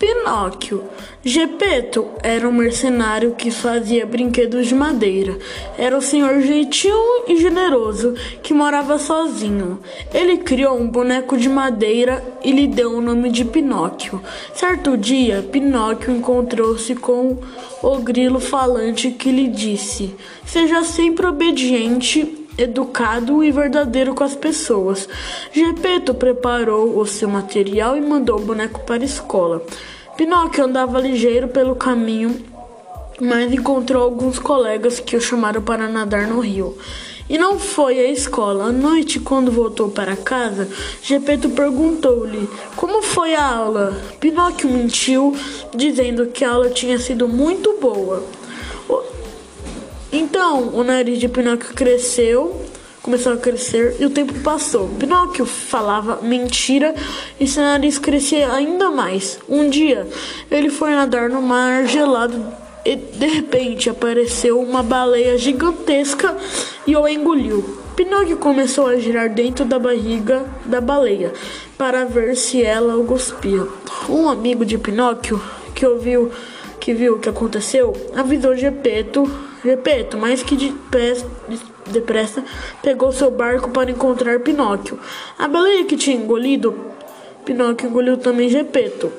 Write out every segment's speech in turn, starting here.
Pinóquio. Gepeto era um mercenário que fazia brinquedos de madeira. Era um senhor gentil e generoso que morava sozinho. Ele criou um boneco de madeira e lhe deu o nome de Pinóquio. Certo dia, Pinóquio encontrou-se com o grilo falante que lhe disse: Seja sempre obediente educado e verdadeiro com as pessoas. Gepeto preparou o seu material e mandou o boneco para a escola. Pinóquio andava ligeiro pelo caminho, mas encontrou alguns colegas que o chamaram para nadar no rio. E não foi à escola. À noite, quando voltou para casa, Gepeto perguntou-lhe como foi a aula. Pinóquio mentiu, dizendo que a aula tinha sido muito boa. Então, o nariz de Pinóquio cresceu começou a crescer e o tempo passou. Pinóquio falava mentira e seu nariz crescia ainda mais. Um dia, ele foi nadar no mar gelado e de repente apareceu uma baleia gigantesca e o engoliu. Pinóquio começou a girar dentro da barriga da baleia para ver se ela o cuspia. Um amigo de Pinóquio que ouviu que viu o que aconteceu avisou Gepeto, Gepeto, mais que depressa, pegou seu barco para encontrar Pinóquio. A baleia que tinha engolido, Pinóquio engoliu também Gepeto.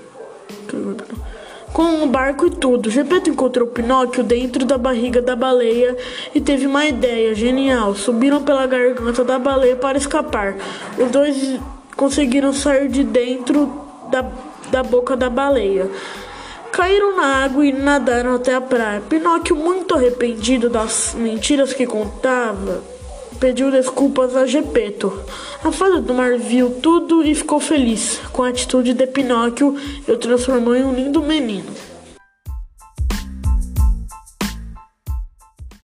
Com o barco e tudo, Gepeto encontrou Pinóquio dentro da barriga da baleia e teve uma ideia genial. Subiram pela garganta da baleia para escapar. Os dois conseguiram sair de dentro da, da boca da baleia. Caíram na água e nadaram até a praia. Pinóquio, muito arrependido das mentiras que contava, pediu desculpas a Gepeto. A fada do mar viu tudo e ficou feliz com a atitude de Pinóquio e o transformou em um lindo menino.